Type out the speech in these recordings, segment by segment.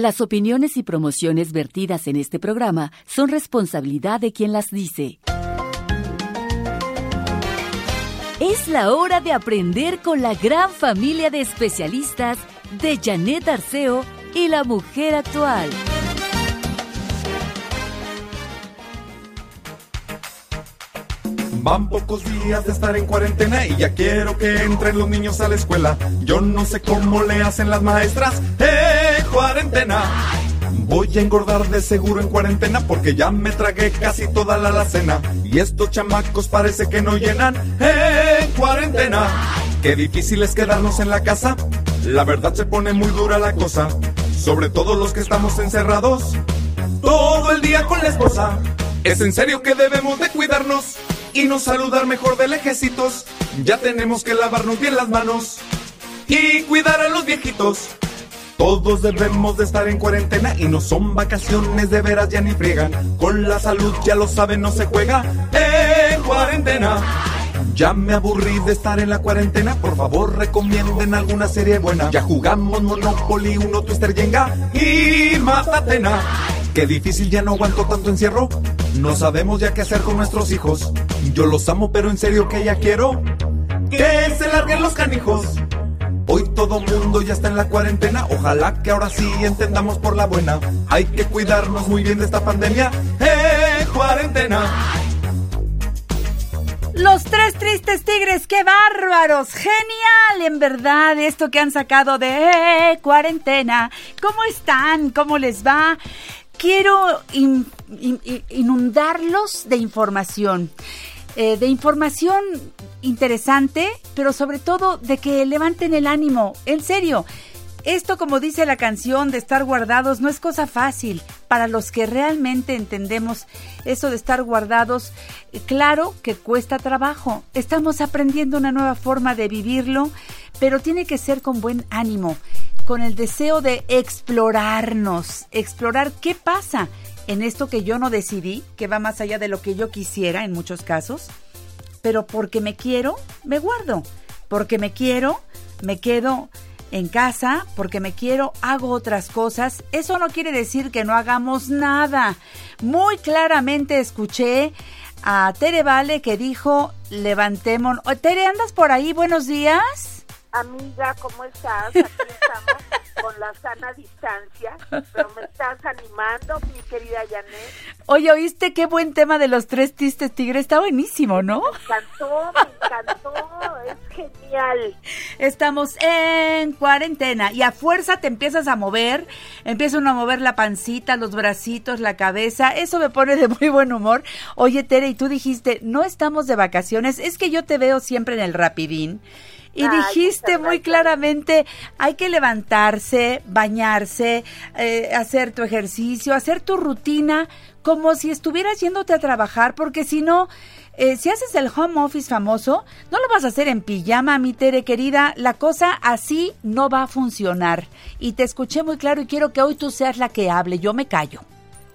Las opiniones y promociones vertidas en este programa son responsabilidad de quien las dice. Es la hora de aprender con la gran familia de especialistas de Janet Arceo y la mujer actual. Van pocos días de estar en cuarentena y ya quiero que entren los niños a la escuela. Yo no sé cómo le hacen las maestras. ¡Eh, cuarentena! Voy a engordar de seguro en cuarentena porque ya me tragué casi toda la alacena. Y estos chamacos parece que no llenan. ¡Eh, cuarentena! Qué difícil es quedarnos en la casa. La verdad se pone muy dura la cosa. Sobre todo los que estamos encerrados. Todo el día con la esposa. Es en serio que debemos de cuidarnos y no saludar mejor de lejecitos. Ya tenemos que lavarnos bien las manos y cuidar a los viejitos. Todos debemos de estar en cuarentena y no son vacaciones de veras ya ni friegan. Con la salud ya lo saben, no se juega en cuarentena. Ya me aburrí de estar en la cuarentena, por favor recomienden alguna serie buena. Ya jugamos Monopoly, uno Twister Jenga y Matatena. Qué difícil, ya no aguanto tanto encierro. No sabemos ya qué hacer con nuestros hijos. Yo los amo, pero en serio que ya quiero que se larguen los canijos. Hoy todo mundo ya está en la cuarentena. Ojalá que ahora sí entendamos por la buena. Hay que cuidarnos muy bien de esta pandemia. ¡Eh, cuarentena! Los tres tristes tigres, qué bárbaros, genial, en verdad, esto que han sacado de eh, cuarentena. ¿Cómo están? ¿Cómo les va? Quiero inundarlos de información. Eh, de información interesante, pero sobre todo de que levanten el ánimo. En serio, esto como dice la canción de estar guardados no es cosa fácil. Para los que realmente entendemos eso de estar guardados, claro que cuesta trabajo. Estamos aprendiendo una nueva forma de vivirlo, pero tiene que ser con buen ánimo con el deseo de explorarnos, explorar qué pasa en esto que yo no decidí, que va más allá de lo que yo quisiera en muchos casos, pero porque me quiero, me guardo, porque me quiero, me quedo en casa, porque me quiero, hago otras cosas. Eso no quiere decir que no hagamos nada. Muy claramente escuché a Tere Vale que dijo, levantemos... Tere, ¿andas por ahí? Buenos días. Amiga, ¿cómo estás? Aquí estamos con la sana distancia, pero me estás animando, mi querida Janet. Oye, ¿oíste qué buen tema de los tres tistes tigres? Está buenísimo, ¿no? Me encantó, me encantó, es genial. Estamos en cuarentena y a fuerza te empiezas a mover, empiezan a mover la pancita, los bracitos, la cabeza, eso me pone de muy buen humor. Oye, Tere, y tú dijiste, no estamos de vacaciones, es que yo te veo siempre en el rapidín y dijiste muy claramente, hay que levantarse, bañarse, eh, hacer tu ejercicio, hacer tu rutina como si estuvieras yéndote a trabajar, porque si no, eh, si haces el home office famoso, no lo vas a hacer en pijama, mi Tere querida, la cosa así no va a funcionar. Y te escuché muy claro y quiero que hoy tú seas la que hable, yo me callo.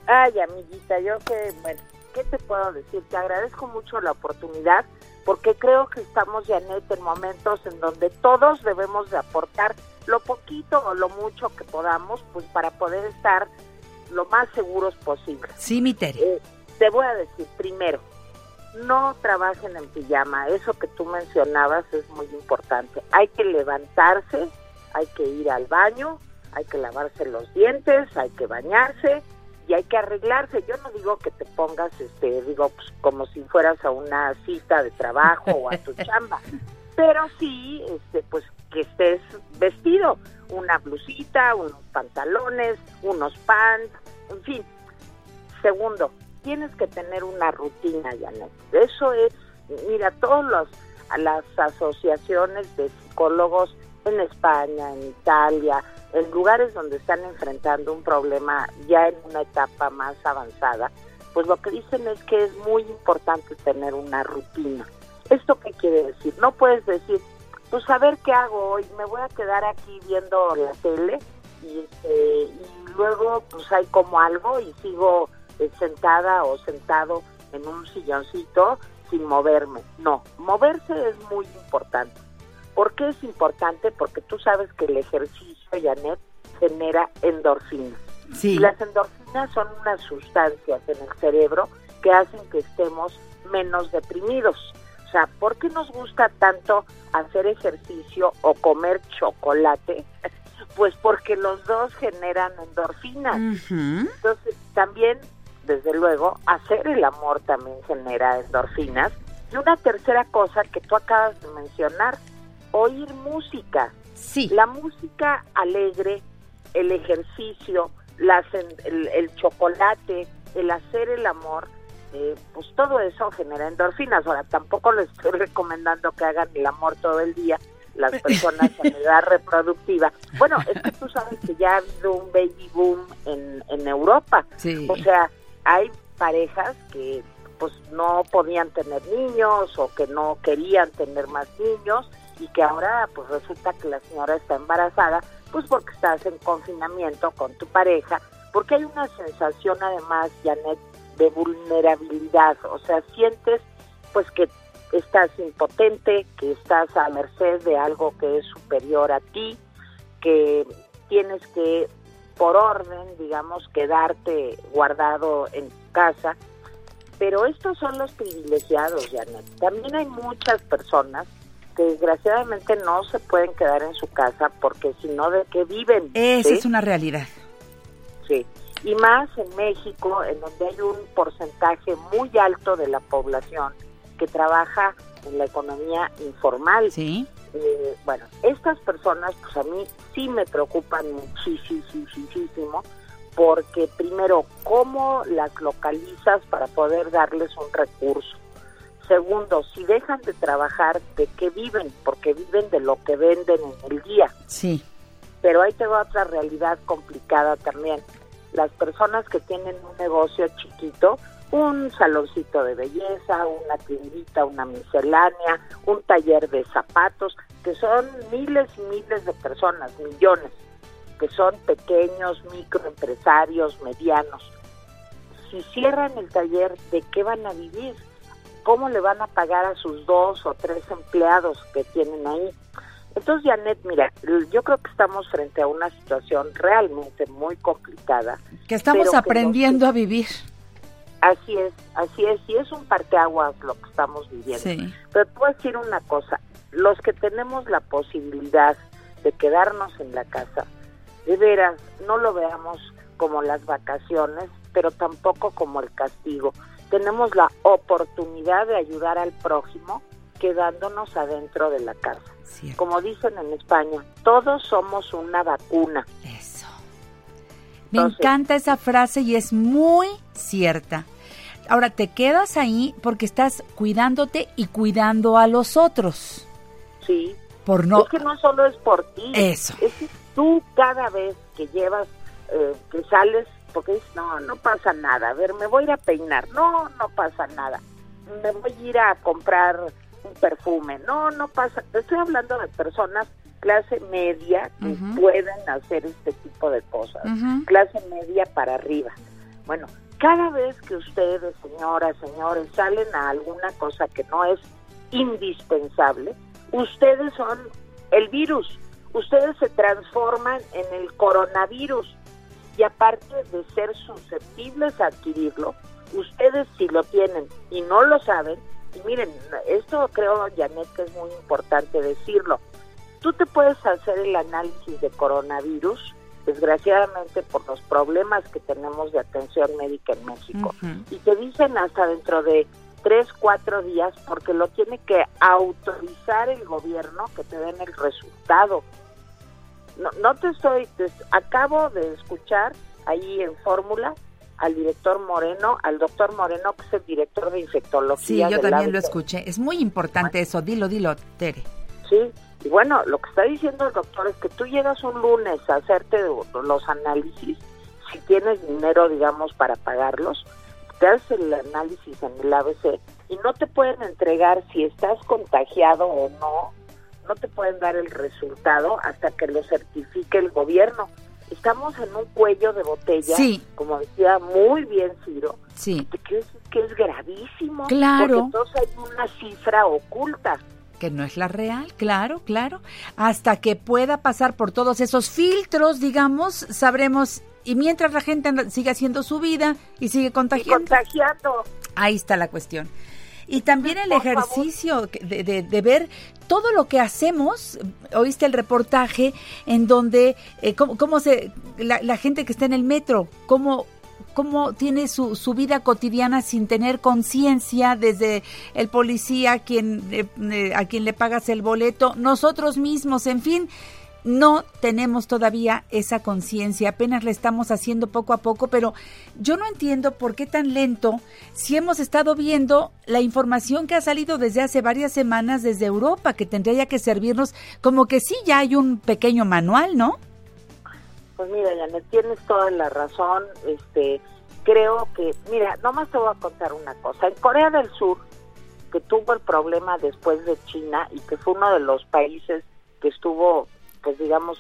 Ay, amiguita, yo que, bueno, ¿qué te puedo decir? Te agradezco mucho la oportunidad porque creo que estamos, Janet, en momentos en donde todos debemos de aportar lo poquito o lo mucho que podamos, pues para poder estar lo más seguros posible. Sí, mi Tere. Eh, te voy a decir primero, no trabajen en pijama, eso que tú mencionabas es muy importante. Hay que levantarse, hay que ir al baño, hay que lavarse los dientes, hay que bañarse, y hay que arreglarse. Yo no digo que te pongas, este, digo, pues, como si fueras a una cita de trabajo o a tu chamba, pero sí, este, pues que estés vestido, una blusita, unos pantalones, unos pants, en fin. Segundo, tienes que tener una rutina, Janet. Eso es, mira, todas los, las asociaciones de psicólogos en España, en Italia, en lugares donde están enfrentando un problema ya en una etapa más avanzada, pues lo que dicen es que es muy importante tener una rutina. ¿Esto qué quiere decir? No puedes decir, pues a ver qué hago hoy, me voy a quedar aquí viendo la tele y, este, y luego pues hay como algo y sigo eh, sentada o sentado en un silloncito sin moverme. No, moverse es muy importante. ¿Por qué es importante? Porque tú sabes que el ejercicio, Janet, genera endorfinas. Sí. Y las endorfinas son unas sustancias en el cerebro que hacen que estemos menos deprimidos. O sea, ¿por qué nos gusta tanto hacer ejercicio o comer chocolate? Pues porque los dos generan endorfinas. Entonces, también, desde luego, hacer el amor también genera endorfinas. Y una tercera cosa que tú acabas de mencionar, oír música. Sí. La música alegre, el ejercicio, las el, el chocolate, el hacer el amor, eh, pues todo eso genera endorfinas. Ahora, tampoco les estoy recomendando que hagan el amor todo el día las personas en edad reproductiva. Bueno, es que tú sabes que ya ha habido un baby boom en, en Europa. Sí. O sea, hay parejas que pues no podían tener niños o que no querían tener más niños y que ahora pues resulta que la señora está embarazada pues porque estás en confinamiento con tu pareja, porque hay una sensación además, Janet, de vulnerabilidad, o sea, sientes pues que estás impotente, que estás a merced de algo que es superior a ti, que tienes que, por orden, digamos, quedarte guardado en tu casa. Pero estos son los privilegiados, Janet. También hay muchas personas que desgraciadamente no se pueden quedar en su casa porque si no, ¿de qué viven? Esa ¿Sí? es una realidad. Sí, y más en México, en donde hay un porcentaje muy alto de la población que trabaja en la economía informal. Sí. Eh, bueno, estas personas, pues a mí sí me preocupan muchísimo, porque primero, ¿cómo las localizas para poder darles un recurso? Segundo, si dejan de trabajar, ¿de qué viven? Porque viven de lo que venden en el día Sí. pero ahí tengo otra realidad complicada también. Las personas que tienen un negocio chiquito, un saloncito de belleza, una tiendita, una miscelánea, un taller de zapatos, que son miles y miles de personas, millones, que son pequeños, microempresarios, medianos. Si cierran el taller, ¿de qué van a vivir? ¿Cómo le van a pagar a sus dos o tres empleados que tienen ahí? Entonces, Janet, mira, yo creo que estamos frente a una situación realmente muy complicada. Que estamos que aprendiendo a vivir. Así es, así es, y es un parteaguas lo que estamos viviendo. Sí. Pero te voy a decir una cosa, los que tenemos la posibilidad de quedarnos en la casa, de veras, no lo veamos como las vacaciones, pero tampoco como el castigo. Tenemos la oportunidad de ayudar al prójimo quedándonos adentro de la casa. Cierto. Como dicen en España, todos somos una vacuna. Eso. Me Entonces- encanta esa frase y es muy cierta. Ahora, te quedas ahí porque estás cuidándote y cuidando a los otros. Sí, Por no... es que no solo es por ti. Eso. Es que tú cada vez que llevas, eh, que sales, porque dices, no, no pasa nada. A ver, me voy a ir a peinar. No, no pasa nada. Me voy a ir a comprar un perfume. No, no pasa. Estoy hablando de personas clase media que Ujú. pueden hacer este tipo de cosas. Clase media para arriba. Bueno, cada vez que ustedes, señoras, señores, salen a alguna cosa que no es indispensable, ustedes son el virus. Ustedes se transforman en el coronavirus. Y aparte de ser susceptibles a adquirirlo, ustedes si lo tienen y no lo saben, y miren, esto creo, Janet, que es muy importante decirlo, tú te puedes hacer el análisis de coronavirus, desgraciadamente por los problemas que tenemos de atención médica en México, y te dicen hasta dentro de tres, cuatro días, porque lo tiene que autorizar el gobierno que te den el resultado. No, no te estoy, te- acabo de escuchar ahí en Fórmula al director Moreno, al doctor Moreno, que es el director de Sí, infectología. yo del también lo escuché. Es muy importante eso. Dilo, dilo, Tere. Sí, y bueno, lo que está diciendo el doctor es que tú llegas un lunes a hacerte los análisis, si tienes dinero, digamos, para pagarlos, te haces el análisis en el ABC y no te pueden entregar si estás contagiado o no, no te pueden dar el resultado hasta que lo certifique el gobierno. Estamos en un cuello de botella, Sí. como decía muy bien Ciro, Sí. que es, que es gravísimo. Claro. Porque entonces hay una cifra oculta. que no es la real, claro, claro. Hasta que pueda pasar por todos esos filtros, digamos, sabremos. Y mientras la gente sigue haciendo su vida y sigue contagiando. contagiando. Ahí está la cuestión. Y también el ejercicio de, de, ver todo lo que hacemos. Oíste el reportaje en donde, eh, cómo, se, la, la, gente que está en el metro, cómo cómo tiene su, su vida cotidiana sin tener conciencia desde el policía quien, eh, eh, a quien le pagas el boleto, nosotros mismos, en fin, no tenemos todavía esa conciencia, apenas la estamos haciendo poco a poco, pero yo no entiendo por qué tan lento si hemos estado viendo la información que ha salido desde hace varias semanas desde Europa, que tendría que servirnos como que sí, ya hay un pequeño manual, ¿no? Pues mira, Janet, tienes toda la razón. Este, creo que, mira, nomás te voy a contar una cosa. En Corea del Sur, que tuvo el problema después de China y que fue uno de los países que estuvo, pues digamos,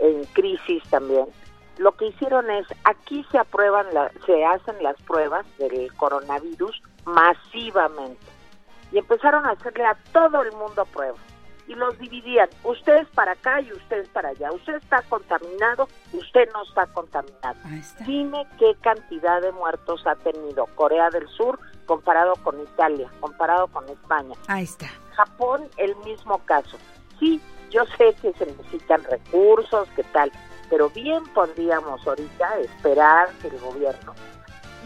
en crisis también, lo que hicieron es, aquí se aprueban, la, se hacen las pruebas del coronavirus masivamente. Y empezaron a hacerle a todo el mundo pruebas y los dividían. Usted es para acá y usted es para allá. Usted está contaminado, usted no está contaminado. Dime qué cantidad de muertos ha tenido Corea del Sur comparado con Italia, comparado con España. Ahí está. Japón, el mismo caso. Sí, yo sé que se necesitan recursos, qué tal, pero bien podríamos ahorita esperar que el gobierno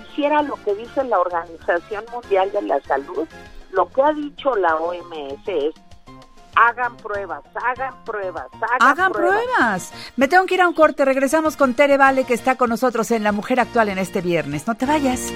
hiciera lo que dice la Organización Mundial de la Salud. Lo que ha dicho la OMS es hagan pruebas, hagan pruebas, hagan, pruebas. Me tengo que ir a un corte. Regresamos con Tere Vale, que está con nosotros en La Mujer Actual en este viernes. No te vayas.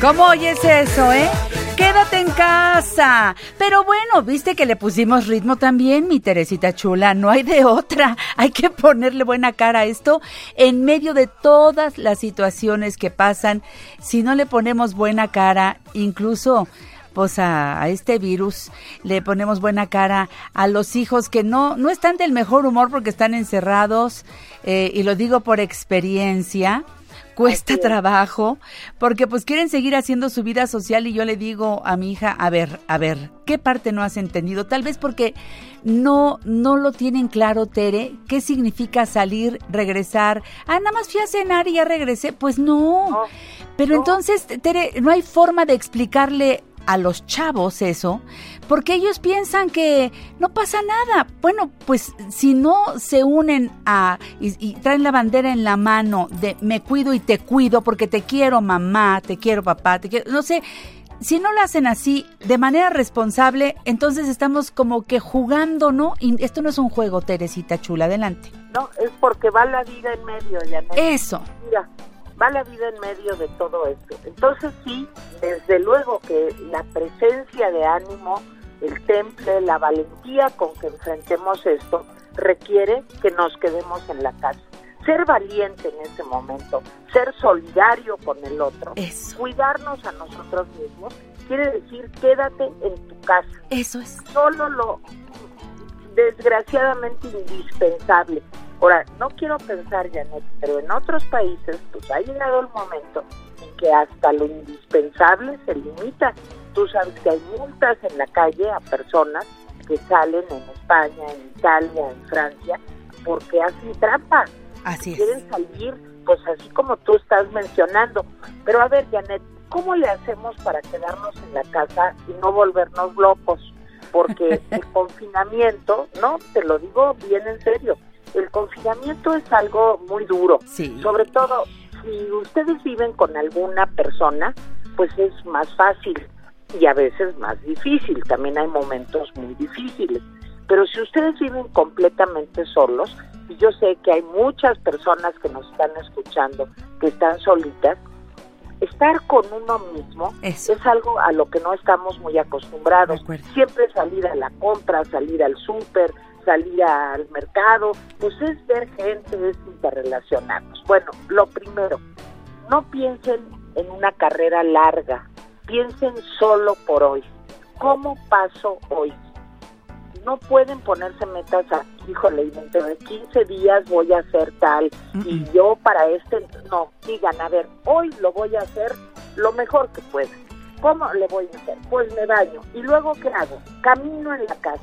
¿Cómo oyes eso, eh? Quédate en casa. Pero bueno, viste que le pusimos ritmo también, mi Teresita chula. No hay de otra. Hay que ponerle buena cara a esto en medio de todas las situaciones que pasan. Si no le ponemos buena cara, incluso pues a, este virus le ponemos buena cara a los hijos que no no están del mejor humor porque están encerrados eh, y lo digo por experiencia cuesta trabajo, porque pues quieren seguir haciendo su vida social y yo le digo a mi hija, a ver, a ver, ¿qué parte no has entendido? Tal vez porque no, no lo tienen claro, Tere, qué significa salir, regresar. Ah, nada más fui a cenar y ya regresé. Pues no. Pero entonces, Tere, no hay forma de explicarle a los chavos eso, porque ellos piensan que no pasa nada. Bueno, pues si no se unen a y, traen la bandera en la mano de me cuido y te cuido porque te quiero mamá, te quiero papá, te quiero, no sé, si no lo hacen así de manera responsable, entonces estamos como que jugando, ¿no? Y esto no es un juego, Teresita Chula, adelante. No, es porque va la vida en medio, ya. Eso. Mira, va la vida en medio de todo esto. Entonces sí, desde luego que la presencia de ánimo, el temple, la valentía con que enfrentemos esto, requiere que nos quedemos en la casa. Ser valiente en ese momento, ser solidario con el otro, cuidarnos a nosotros mismos, quiere decir quédate en tu casa. Eso es. Solo lo desgraciadamente indispensable. Ahora, no quiero pensar, Janet, pero en otros países, pues ha llegado el momento en que hasta lo indispensable se limita. Tú sabes que hay multas en la calle a personas que salen en España, en Italia, en Francia, porque hacen trampa. Así Quieren salir, pues así como tú estás mencionando. Pero a ver, Janet, ¿cómo le hacemos para quedarnos en la casa y no volvernos locos? Porque el confinamiento, no, te lo digo bien en serio, el confinamiento es algo muy duro. Sobre todo, si ustedes viven con alguna persona, pues es más fácil y a veces más difícil. También hay momentos muy difíciles. Pero si ustedes viven completamente solos, y yo sé que hay muchas personas que nos están escuchando que están solitas, estar con uno mismo es algo a lo que no estamos muy acostumbrados. Siempre salir a la compra, salir al súper, salir al mercado, pues es ver gente, es interrelacionarnos. Bueno, lo primero, no piensen en una carrera larga, piensen solo por hoy. ¿Cómo paso hoy? No pueden ponerse metas a, híjole, dentro de 15 días voy a hacer tal, y yo para este, no, digan, a ver, hoy lo voy a hacer lo mejor que pueda. ¿Cómo le voy a hacer? Pues me baño. ¿Y luego qué hago? Camino en la casa.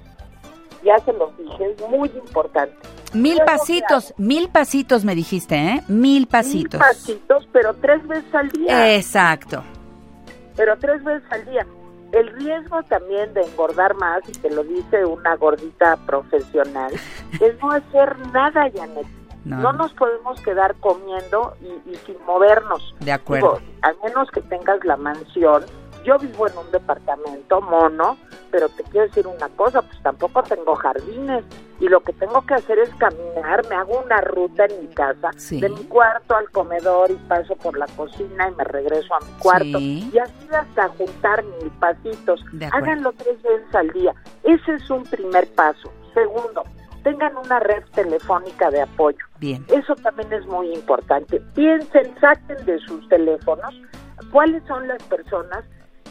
Ya se los dije, es muy importante. Mil pasitos, mil pasitos me dijiste, ¿eh? Mil pasitos. Mil pasitos, pero tres veces al día. Exacto. Pero tres veces al día. El riesgo también de engordar más, y te lo dice una gordita profesional, es no hacer nada, Janet. No. nos podemos quedar comiendo y, sin movernos. De acuerdo. al menos que tengas la mansión yo vivo en un departamento mono, pero te quiero decir una cosa, pues tampoco tengo jardines y lo que tengo que hacer es caminar, me hago una ruta en mi casa, de mi cuarto al comedor y paso por la cocina y me regreso a mi cuarto y así hasta juntar mil pasitos. Háganlo tres veces al día. Ese es un primer paso. Segundo, tengan una red telefónica de apoyo. Bien. Eso también es muy importante. Piensen, saquen de sus teléfonos cuáles son las personas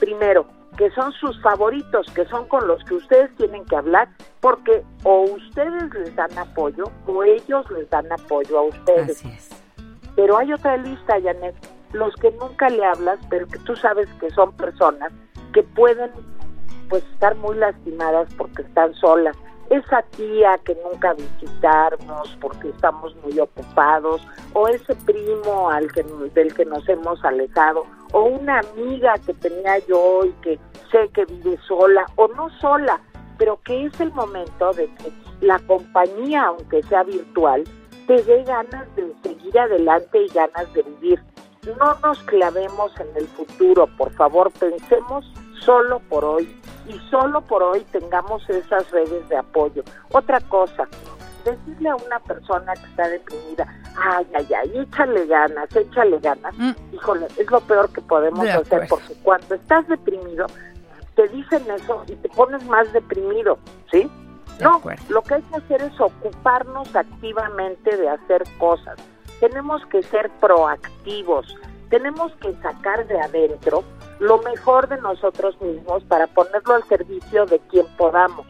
primero, que son sus favoritos, que son con los que ustedes tienen que hablar, porque o ustedes les dan apoyo o ellos les dan apoyo a ustedes. Pero hay otra lista, Janet, los que nunca le hablas, pero que tú sabes que son personas que pueden pues estar muy lastimadas porque están solas esa tía que nunca visitarnos porque estamos muy ocupados, o ese primo al que, del que nos hemos alejado, o una amiga que tenía yo y que sé que vive sola, o no sola, pero que es el momento de que la compañía, aunque sea virtual, te dé ganas de seguir adelante y ganas de vivir. No nos clavemos en el futuro, por favor, pensemos solo por hoy y solo por hoy tengamos esas redes de apoyo. Otra cosa, decirle a una persona que está deprimida, ay, ay, ay, échale ganas, échale ganas, mm. híjole, es lo peor que podemos hacer porque cuando estás deprimido, te dicen eso y te pones más deprimido, ¿sí? no, lo que hay que hacer es ocuparnos activamente de hacer cosas. Tenemos que ser proactivos, tenemos que sacar de adentro lo mejor de nosotros mismos para ponerlo al servicio de quien podamos,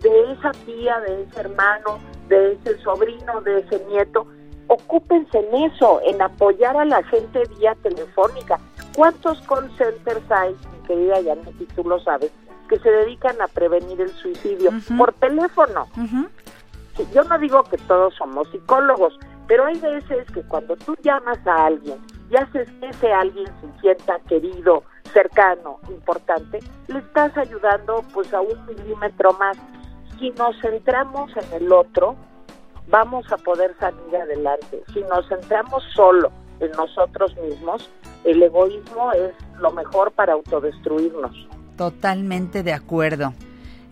de esa tía, de ese hermano, de ese sobrino, de ese nieto. Ocúpense en eso, en apoyar a la gente vía telefónica. ¿Cuántos call centers hay, mi querida Janet, y tú lo sabes, que se dedican a prevenir el suicidio por teléfono? yo no digo que todos somos psicólogos, pero hay veces que cuando tú llamas a alguien y haces que ese alguien se sienta querido, cercano, importante, le estás ayudando pues a un milímetro más. Si nos centramos en el otro, vamos a poder salir adelante. Si nos centramos solo en nosotros mismos, el egoísmo es lo mejor para autodestruirnos. Totalmente de acuerdo.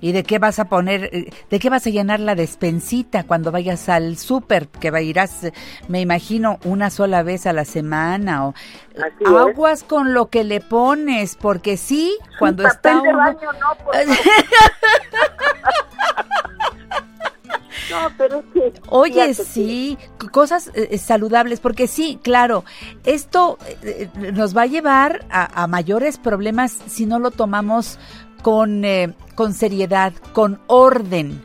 ¿Y de qué vas a poner, eh, de qué vas a llenar la despensita cuando vayas al súper? Que irás, me imagino, una sola vez a la semana o aguas con lo que le pones, porque sí, cuando está uno... Baño, no, pues. No, pero sí. Oye, sí, cosas eh, eh, saludables, porque sí, claro, esto nos va a llevar a, a, mayores problemas si no lo tomamos con, eh, con seriedad, con orden.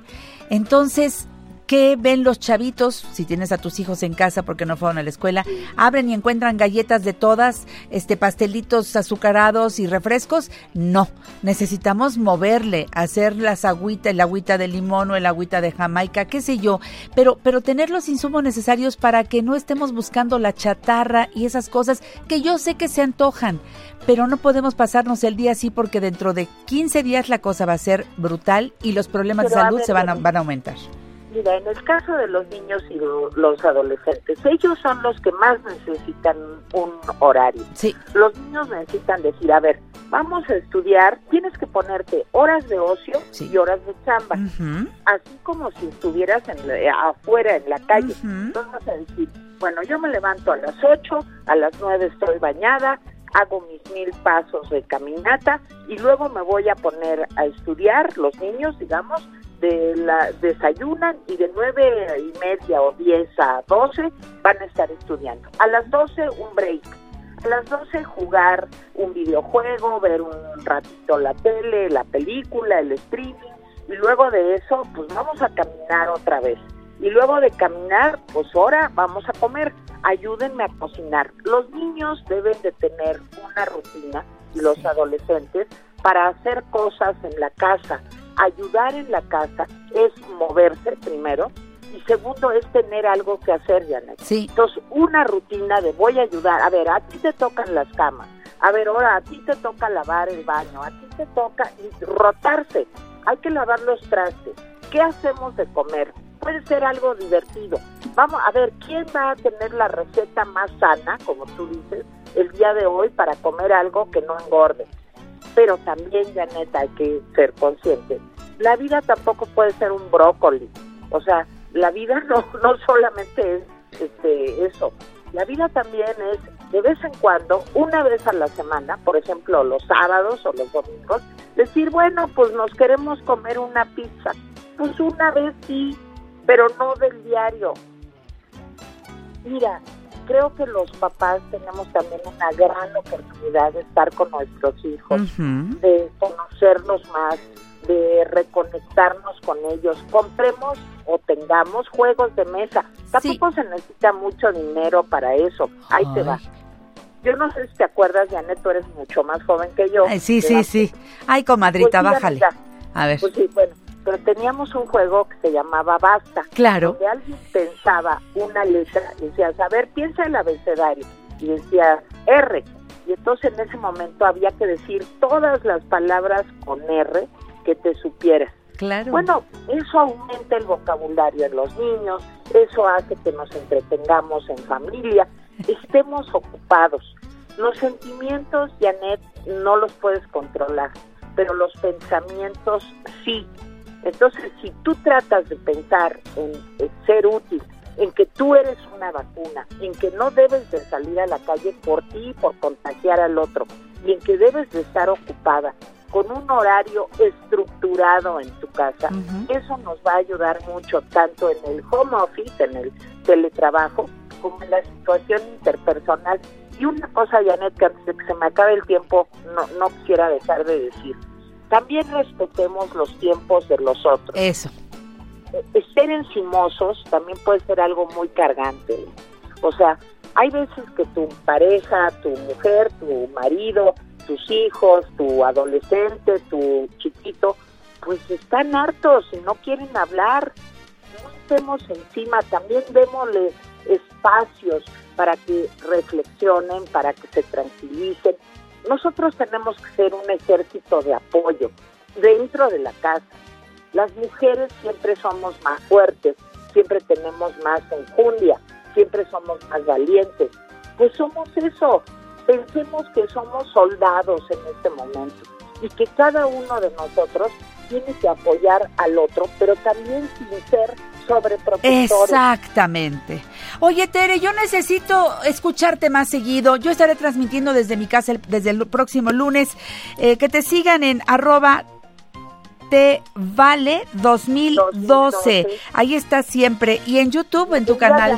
Entonces, ¿Qué ven los chavitos? Si tienes a tus hijos en casa porque no fueron a la escuela, abren y encuentran galletas de todas, este pastelitos azucarados y refrescos. No, necesitamos moverle, hacer las agüitas, el agüita de limón o el agüita de Jamaica, qué sé yo, pero pero tener los insumos necesarios para que no estemos buscando la chatarra y esas cosas que yo sé que se antojan, pero no podemos pasarnos el día así porque dentro de 15 días la cosa va a ser brutal y los problemas de salud se van a, van a aumentar. Mira, en el caso de los niños y los adolescentes, ellos son los que más necesitan un horario. Sí. Los niños necesitan decir, a ver, vamos a estudiar, tienes que ponerte horas de ocio y horas de chamba. Así como si estuvieras en afuera en la calle. Entonces vas a decir, bueno, yo me levanto a las 8, a las 9 estoy bañada, hago mis mil pasos de caminata y luego me voy a poner a estudiar, los niños, digamos, de la desayunan y de nueve y media o diez a doce van a estar estudiando. A las doce un break. A las doce jugar un videojuego, ver un ratito la tele, la película, el streaming y luego de eso pues vamos a caminar otra vez. Y luego de caminar, pues ahora vamos a comer. Ayúdenme a cocinar. Los niños deben de tener una rutina los adolescentes para hacer cosas en la casa ayudar en la casa es moverse primero y segundo es tener algo que hacer, Janet. Sí. Entonces, una rutina de voy a ayudar, a ver, a ti te tocan las camas, a ver, ahora a ti te toca lavar el baño, a ti te toca rotarse, hay que lavar los trastes. ¿Qué hacemos de comer? Puede ser algo divertido. Vamos a ver, ¿quién va a tener la receta más sana, como tú dices, el día de hoy para comer algo que no engorde? Pero también, Janet, hay que ser consciente. La vida tampoco puede ser un brócoli. O sea, la vida no, no solamente es este, eso. La vida también es, de vez en cuando, una vez a la semana, por ejemplo, los sábados o los domingos, decir, bueno, pues nos queremos comer una pizza. Pues una vez sí, pero no del diario. Mira, creo que los papás tenemos también una gran oportunidad de estar con nuestros hijos, de conocerlos más, de reconectarnos con ellos. Compremos o tengamos juegos de mesa. Tampoco se necesita mucho dinero para eso. Ahí te va. Yo no sé si te acuerdas, Janet, tú eres mucho más joven que yo. sí, sí, sí. Ay, comadrita, pues bájale. A ver. Pues sí, bueno, pero teníamos un juego que se llamaba Basta. Claro. Donde alguien pensaba una letra y decía, a ver, piensa el abecedario. Y decía R. Y entonces en ese momento había que decir todas las palabras con R que te supieras. Claro. Bueno, eso aumenta el vocabulario en los niños, eso hace que nos entretengamos en familia, estemos ocupados. Los sentimientos, Janet, no los puedes controlar, pero los pensamientos sí. Entonces, si tú tratas de pensar en, ser útil, en que tú eres una vacuna, en que no debes de salir a la calle por ti y por contagiar al otro, y en que debes de estar ocupada con un horario estructurado en tu casa, eso nos va a ayudar mucho tanto en el home office, en el teletrabajo, como en la situación interpersonal. Y una cosa, Janet, que antes de que se me acabe el tiempo, no, no quisiera dejar de decir también respetemos los tiempos de los otros. Eso. Eh, ser encimosos también puede ser algo muy cargante. O sea, hay veces que tu pareja, tu mujer, tu marido, tus hijos, tu adolescente, tu chiquito, pues están hartos y no quieren hablar. No estemos encima, también démosles espacios para que reflexionen, para que se tranquilicen nosotros tenemos que ser un ejército de apoyo dentro de la casa. Las mujeres siempre somos más fuertes, siempre tenemos más enjundia, siempre somos más valientes. Pues somos eso. Pensemos que somos soldados en este momento y que cada uno de nosotros tiene que apoyar al otro, pero también sin ser sobreprotectores. Exactamente. Oye, Tere, yo necesito escucharte más seguido. Yo estaré transmitiendo desde mi casa desde el próximo lunes. Eh, que te sigan en arroba te vale 2012. Ahí está siempre. Y en YouTube, en tu canal.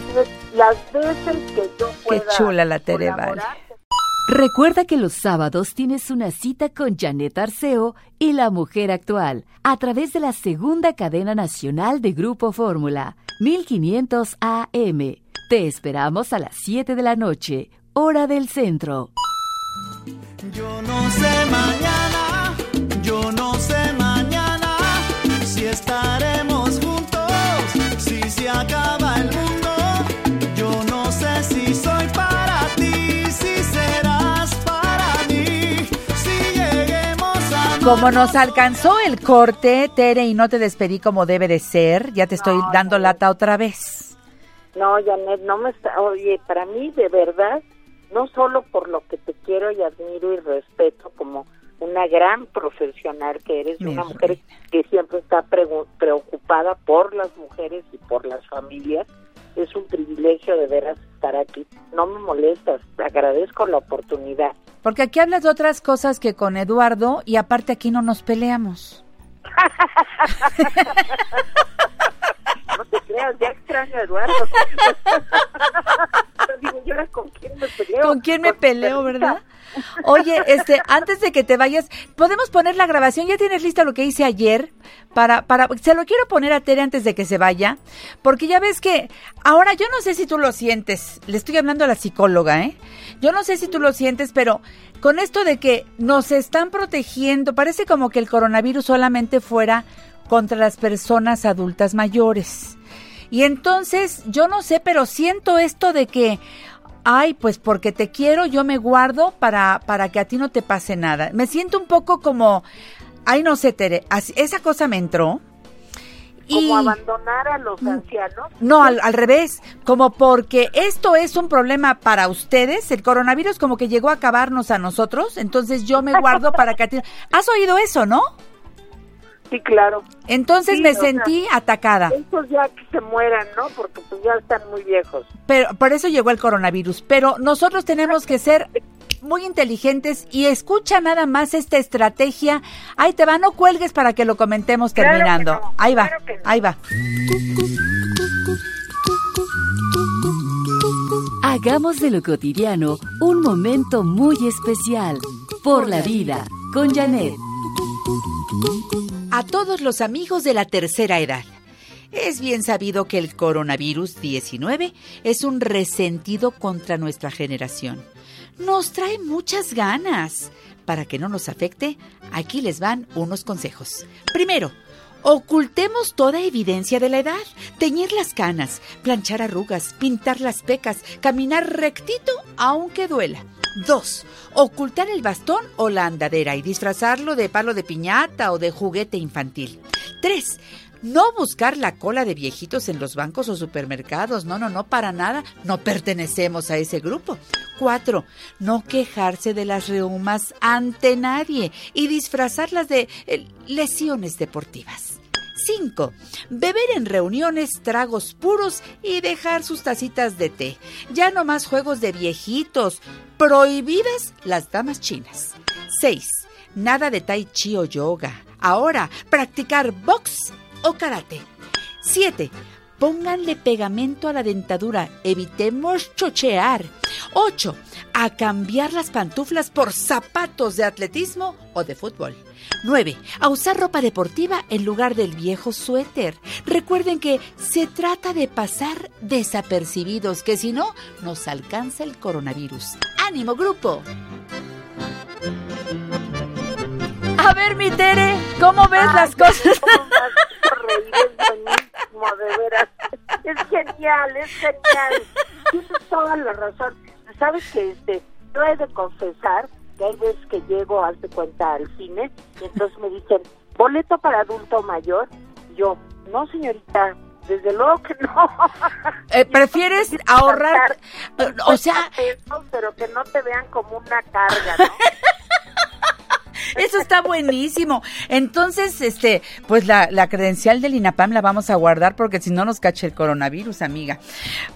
Las, veces que yo pueda Qué chula la Tere Vale. Recuerda que los sábados tienes una cita con Janet Arceo y la mujer actual a través de la segunda cadena nacional de Grupo Fórmula, 1500 AM. Te esperamos a las 7 de la noche, hora del centro. Yo no sé Como nos alcanzó el corte, Tere, y no te despedí como debe de ser, ya te estoy dando lata otra vez. No, Janet, no me está, oye, para mí de verdad, no solo por lo que te quiero y admiro y respeto como una gran profesional que eres, una mujer que siempre está preocupada por las mujeres y por las familias, es un privilegio de veras estar aquí. No me molestas, agradezco la oportunidad. Porque aquí hablas de otras cosas que con Eduardo y aparte aquí no nos peleamos. no te creas, ya extraño a Eduardo. digo, ¿y ahora con quién me peleo? ¿Con quién me Con peleo, verdad? Oye, este, antes de que te vayas, podemos poner la grabación. Ya tienes lista lo que hice ayer para, para, se lo quiero poner a Tere antes de que se vaya, porque ya ves que ahora yo no sé si tú lo sientes. Le estoy hablando a la psicóloga, ¿eh? Yo no sé si tú lo sientes, pero con esto de que nos están protegiendo, parece como que el coronavirus solamente fuera contra las personas adultas mayores. Y entonces, yo no sé, pero siento esto de que, ay, pues porque te quiero, yo me guardo para, para que a ti no te pase nada. Me siento un poco como, ay, no sé, Tere, esa cosa me entró. Y, Como abandonar a los ancianos. no, al, al revés, como porque esto es un problema para ustedes, el coronavirus como que llegó a acabarnos a nosotros, entonces yo me guardo para que. ¿Has oído eso, no? Sí, claro. Entonces Sí, me sea, sentí atacada. Estos ya que se mueran, ¿no? Porque pues ya están muy viejos. Pero por eso llegó el coronavirus. Pero nosotros tenemos que ser muy inteligentes y escucha nada más esta estrategia. Ahí te va, no cuelgues para que lo comentemos Claro terminando. no, ahí va, claro que no. ahí va. Hagamos de lo cotidiano un momento muy especial. Por la vida, con Janet. A todos los amigos de la tercera edad. Es bien sabido que el coronavirus 19 es un resentido contra nuestra generación. Nos trae muchas ganas. Para que no nos afecte, aquí les van unos consejos. Primero, ocultemos toda evidencia de la edad. Teñir las canas, planchar arrugas, pintar las pecas, caminar rectito aunque duela. Dos, ocultar el bastón o la andadera y disfrazarlo de palo de piñata o de juguete infantil. Tres, no buscar la cola de viejitos en los bancos o supermercados. No, no, no, para nada. No pertenecemos a ese grupo. Cuatro, no quejarse de las reumas ante nadie y disfrazarlas de eh, lesiones deportivas. 5. Beber en reuniones tragos puros y dejar sus tacitas de té. Ya no más juegos de viejitos. Prohibidas las damas chinas. 6. Nada de tai chi o yoga. Ahora, practicar box o karate. 7. Pónganle pegamento a la dentadura. Evitemos chochear. 8. A cambiar las pantuflas por zapatos de atletismo o de fútbol. 9. A usar ropa deportiva en lugar del viejo suéter. Recuerden que se trata de pasar desapercibidos, que si no, nos alcanza el coronavirus. ¡Ánimo, grupo! A ver, mi Tere, ¿cómo ves Ay, las cosas? ¿cómo me has hecho reír? Es buenísimo, de veras. Es genial, es genial. Tienes toda la razón. Sabes que este, yo he de confesar que hay veces que llego, hazte cuenta, al cine, y entonces me dicen, boleto para adulto mayor. Yo, no, señorita, desde luego que no. Eh, ¿Prefieres ahorrar? O sea, Pesos, pero que no te vean como una carga, ¿no? Eso está buenísimo. Entonces, este, pues la, la credencial del INAPAM la vamos a guardar porque si no nos cache el coronavirus, amiga.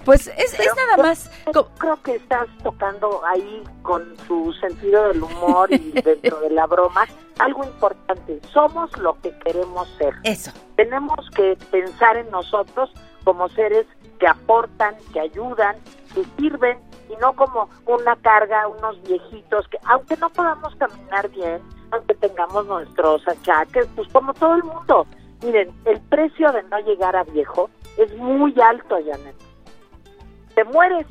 Pues es, es nada yo- más. yo creo que estás tocando ahí con tu sentido del humor y dentro de la broma algo importante. Somos lo que queremos ser. Eso. Tenemos que pensar en nosotros como seres que aportan, que ayudan, que sirven y no como una carga, unos viejitos que aunque no podamos caminar bien, aunque tengamos nuestros achaques, pues como todo el mundo. Miren, el precio de no llegar a viejo es muy alto, Janet. Te mueres.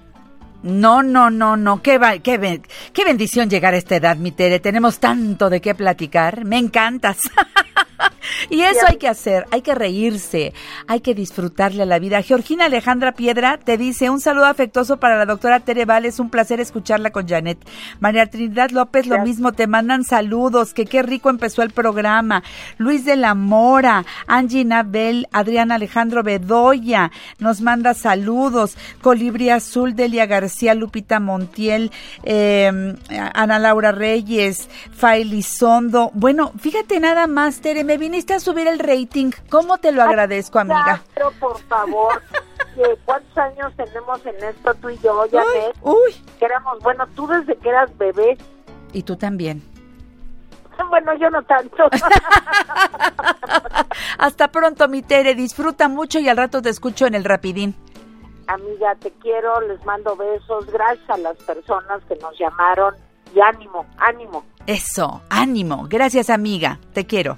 No, no, no, no. Qué, va- qué, qué bendición llegar a esta edad, mi Tere. Tenemos tanto de qué platicar. Me encantas. y eso hay que hacer. Hay que reírse. Hay que disfrutarle a la vida. Georgina Alejandra Piedra te dice un saludo afectuoso para la doctora Tere Vales. Un placer escucharla con Janet. María Trinidad López, lo mismo. Te mandan saludos. Que qué rico empezó el programa. Luis de la Mora, Angie Nabel, Adrián Alejandro Bedoya nos manda saludos. Colibri Azul, Delia García, Lupita Montiel, eh, Ana Laura Reyes, Failizondo. Bueno, fíjate nada más, Tere, me viniste a subir el rating. ¿Cómo te lo agradezco, amiga? Ya, pero por favor, ¿cuántos años tenemos en esto tú y yo, Janet? Uy, Que éramos, bueno, tú desde que eras bebé, y tú también. bueno, yo no tanto. Hasta pronto, mi Tere. Disfruta mucho y al rato te escucho en el Rapidín. Amiga, te quiero, les mando besos. Gracias a las personas que nos llamaron. Y ánimo, ánimo. Eso, ánimo. Gracias amiga, te quiero.